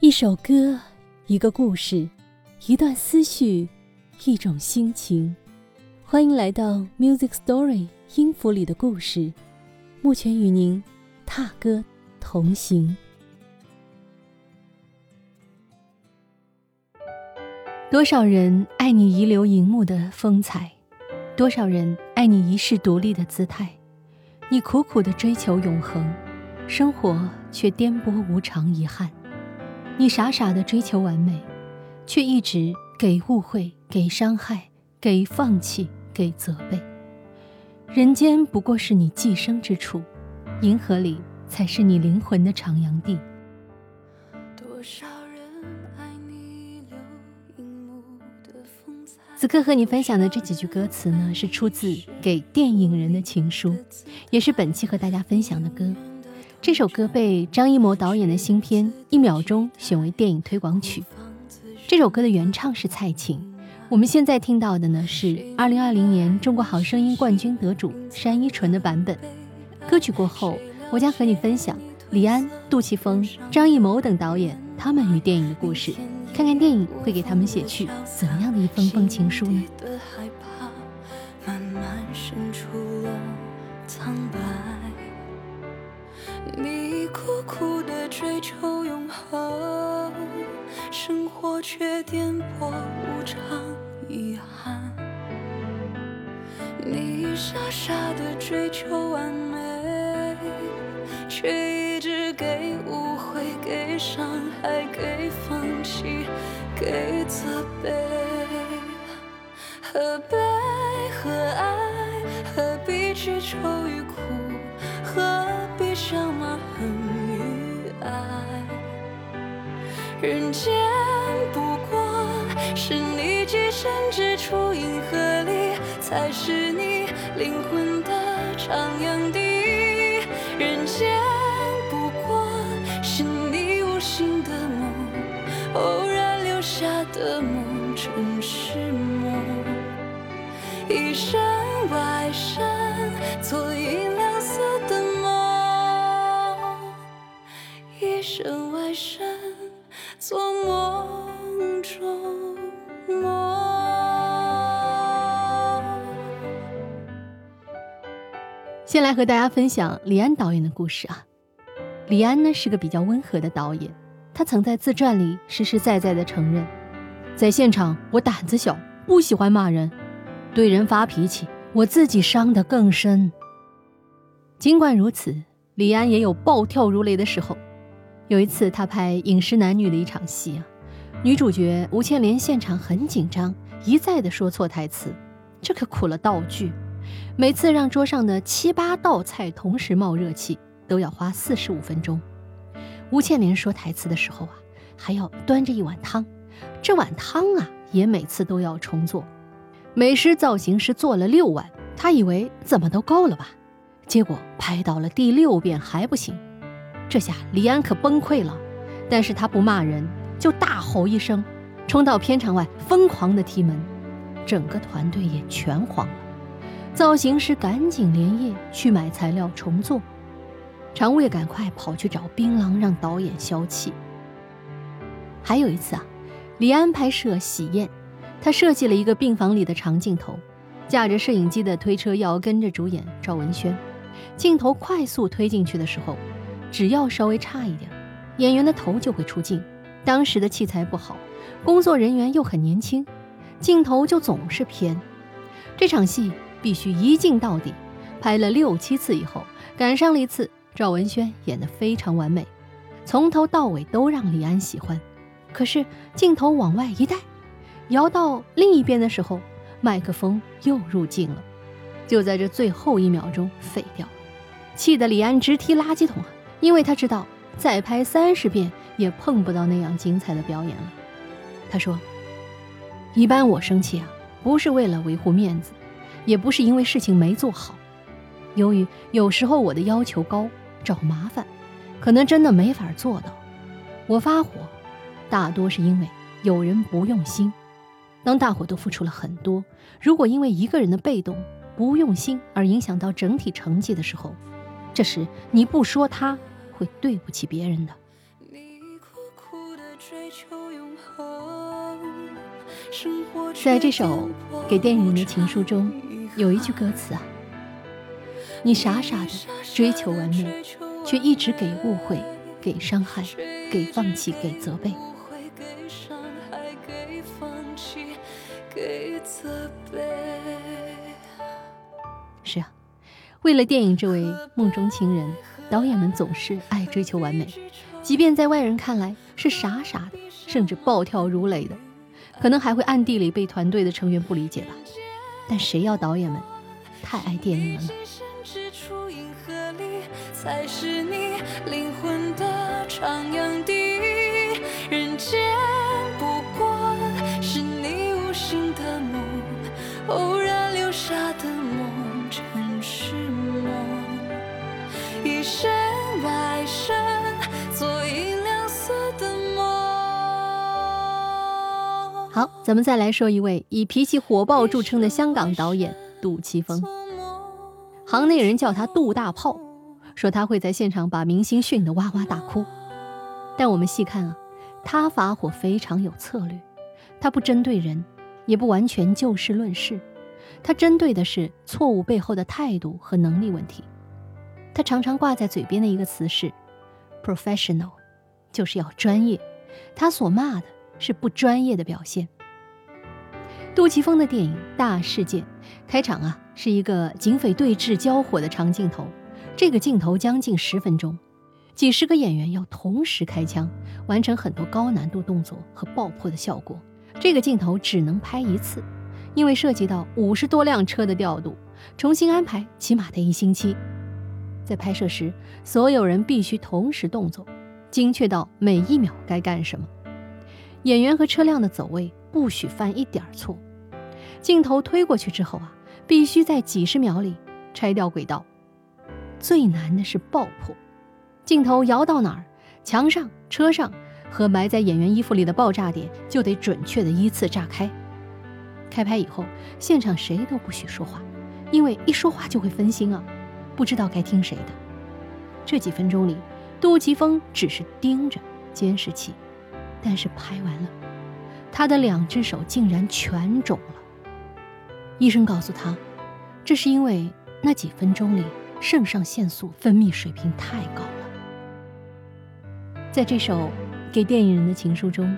一首歌，一个故事，一段思绪，一种心情。欢迎来到 Music Story 音符里的故事，目前与您踏歌同行。多少人爱你遗留荧幕的风采，多少人爱你一世独立的姿态。你苦苦的追求永恒，生活却颠簸无常，遗憾。你傻傻的追求完美，却一直给误会、给伤害、给放弃、给责备。人间不过是你寄生之处，银河里才是你灵魂的徜徉地。此刻和你分享的这几句歌词呢，是出自《给电影人的情书》，也是本期和大家分享的歌。这首歌被张艺谋导演的新片《一秒钟》选为电影推广曲。这首歌的原唱是蔡琴，我们现在听到的呢是2020年中国好声音冠军得主单依纯的版本。歌曲过后，我将和你分享李安、杜琪峰、张艺谋等导演他们与电影的故事，看看电影会给他们写去怎样的一封封情书呢？却颠簸无常，遗憾。你傻傻的追求完美，却一直给误会、给伤害、给放弃、给责备。何悲何爱？何必去愁与苦？何必想骂恨？人间不过是你寄身之处，银河里才是你灵魂的徜徉地。人间不过是你无心的梦，偶然留下的梦，成是梦。一生外身，做银亮色的梦。一生外身。做梦中梦。先来和大家分享李安导演的故事啊。李安呢是个比较温和的导演，他曾在自传里实实在在的承认，在现场我胆子小，不喜欢骂人，对人发脾气，我自己伤得更深。尽管如此，李安也有暴跳如雷的时候。有一次，他拍《饮食男女》的一场戏啊，女主角吴倩莲现场很紧张，一再的说错台词，这可苦了道具。每次让桌上的七八道菜同时冒热气，都要花四十五分钟。吴倩莲说台词的时候啊，还要端着一碗汤，这碗汤啊，也每次都要重做。美食造型师做了六碗，他以为怎么都够了吧，结果拍到了第六遍还不行。这下李安可崩溃了，但是他不骂人，就大吼一声，冲到片场外疯狂的踢门，整个团队也全慌了。造型师赶紧连夜去买材料重做，常务也赶快跑去找槟榔让导演消气。还有一次啊，李安拍摄喜宴，他设计了一个病房里的长镜头，驾着摄影机的推车要跟着主演赵文轩，镜头快速推进去的时候。只要稍微差一点，演员的头就会出镜。当时的器材不好，工作人员又很年轻，镜头就总是偏。这场戏必须一镜到底，拍了六七次以后，赶上了一次。赵文轩演得非常完美，从头到尾都让李安喜欢。可是镜头往外一带，摇到另一边的时候，麦克风又入镜了，就在这最后一秒钟废掉，气得李安直踢垃圾桶啊！因为他知道再拍三十遍也碰不到那样精彩的表演了。他说：“一般我生气啊，不是为了维护面子，也不是因为事情没做好。由于有时候我的要求高，找麻烦，可能真的没法做到。我发火，大多是因为有人不用心。当大伙都付出了很多，如果因为一个人的被动、不用心而影响到整体成绩的时候，这时你不说他。”会对不起别人的。在这首给电影人的情书中，有一句歌词啊：“你傻傻的追求完美，却一直给误会、给伤害、给放弃、给责备。”是啊，为了电影这位梦中情人，导演们总是爱追求完美，即便在外人看来是傻傻的，甚至暴跳如雷的，可能还会暗地里被团队的成员不理解吧。但谁要导演们太爱电影了呢？好，咱们再来说一位以脾气火爆著称的香港导演杜琪峰。行内人叫他杜大炮，说他会在现场把明星训得哇哇大哭。但我们细看啊，他发火非常有策略，他不针对人，也不完全就事论事，他针对的是错误背后的态度和能力问题。他常常挂在嘴边的一个词是 “professional”，就是要专业。他所骂的。是不专业的表现。杜琪峰的电影《大事件》开场啊，是一个警匪对峙交火的长镜头，这个镜头将近十分钟，几十个演员要同时开枪，完成很多高难度动作和爆破的效果。这个镜头只能拍一次，因为涉及到五十多辆车的调度，重新安排起码得一星期。在拍摄时，所有人必须同时动作，精确到每一秒该干什么。演员和车辆的走位不许犯一点错，镜头推过去之后啊，必须在几十秒里拆掉轨道。最难的是爆破，镜头摇到哪儿，墙上、车上和埋在演员衣服里的爆炸点就得准确的依次炸开。开拍以后，现场谁都不许说话，因为一说话就会分心啊，不知道该听谁的。这几分钟里，杜琪峰只是盯着监视器。但是拍完了，他的两只手竟然全肿了。医生告诉他，这是因为那几分钟里肾上腺素分泌水平太高了。在这首给电影人的情书中，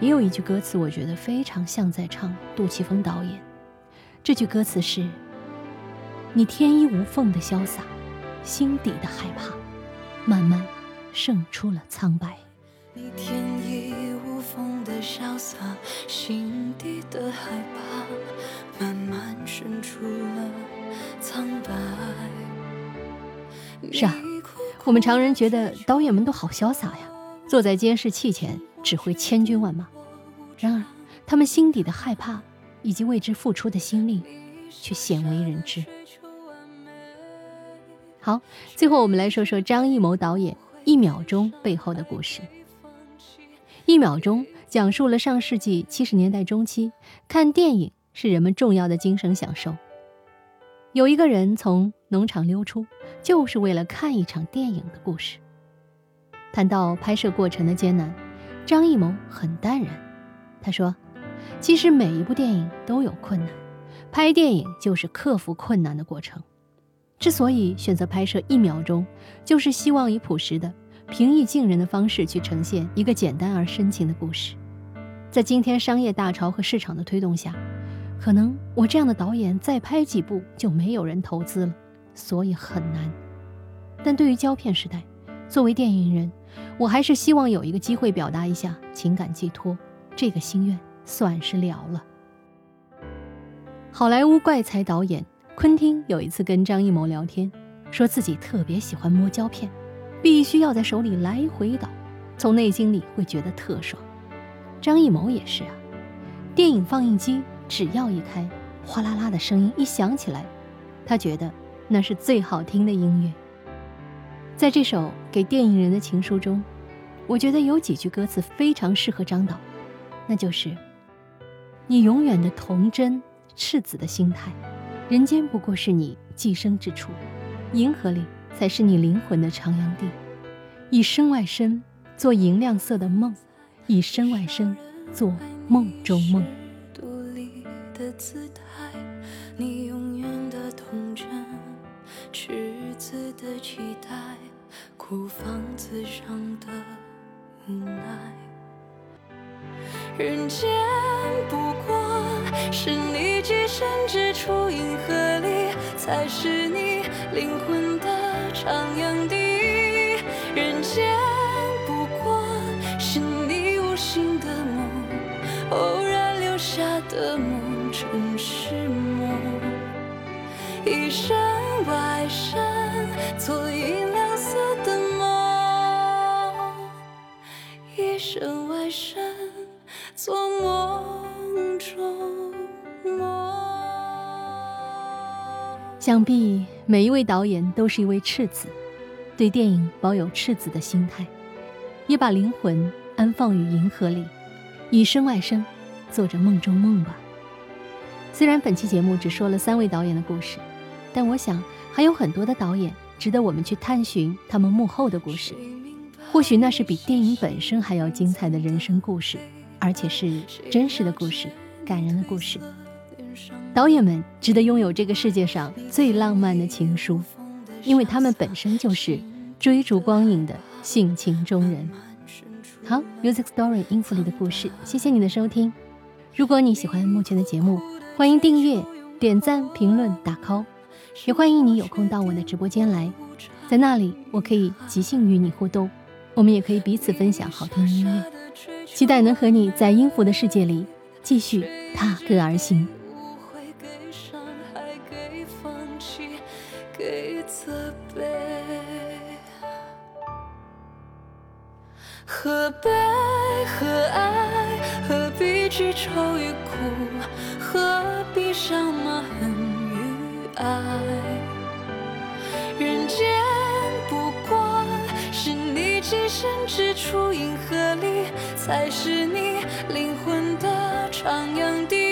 也有一句歌词，我觉得非常像在唱杜琪峰导演。这句歌词是：“你天衣无缝的潇洒，心底的害怕，慢慢胜出了苍白。”你天衣潇洒，心底的害怕，慢慢渗出了苍白。是啊，我们常人觉得导演们都好潇洒呀，坐在监视器前指挥千军万马。然而，他们心底的害怕以及为之付出的心力，却鲜为人知。好，最后我们来说说张艺谋导演《一秒钟》背后的故事。一秒钟讲述了上世纪七十年代中期，看电影是人们重要的精神享受。有一个人从农场溜出，就是为了看一场电影的故事。谈到拍摄过程的艰难，张艺谋很淡然。他说：“其实每一部电影都有困难，拍电影就是克服困难的过程。之所以选择拍摄一秒钟，就是希望以朴实的。”平易近人的方式去呈现一个简单而深情的故事，在今天商业大潮和市场的推动下，可能我这样的导演再拍几部就没有人投资了，所以很难。但对于胶片时代，作为电影人，我还是希望有一个机会表达一下情感寄托，这个心愿算是了了。好莱坞怪才导演昆汀有一次跟张艺谋聊天，说自己特别喜欢摸胶片。必须要在手里来回倒，从内心里会觉得特爽。张艺谋也是啊，电影放映机只要一开，哗啦啦的声音一响起来，他觉得那是最好听的音乐。在这首给电影人的情书中，我觉得有几句歌词非常适合张导，那就是：“你永远的童真赤子的心态，人间不过是你寄生之处，银河里。”才是你灵魂的徜徉地，以身外身做银亮色的梦，以身外身，做梦中梦。独立的姿态，你永远的童真，赤子的期待，孤芳自赏的无奈。人间不过是你寄身之处，银河里才是你灵魂的徜徉地。的梦，尘世梦。一身外身，做银亮色的梦。一身外身，做梦中梦。想必每一位导演都是一位赤子。对电影保有赤子的心态，也把灵魂安放于银河里，以身外身，做着梦中梦吧。虽然本期节目只说了三位导演的故事，但我想还有很多的导演值得我们去探寻他们幕后的故事。或许那是比电影本身还要精彩的人生故事，而且是真实的故事、感人的故事。导演们值得拥有这个世界上最浪漫的情书。因为他们本身就是追逐光影的性情中人。好，Music Story 音符里的故事，谢谢你的收听。如果你喜欢目前的节目，欢迎订阅、点赞、评论、打 call，也欢迎你有空到我的直播间来，在那里我可以即兴与你互动，我们也可以彼此分享好听音乐。期待能和你在音符的世界里继续踏歌而行。何悲何爱？何去愁与苦？何必伤骂恨与爱？人间不过是你寄身之处，银河里才是你灵魂的徜徉地。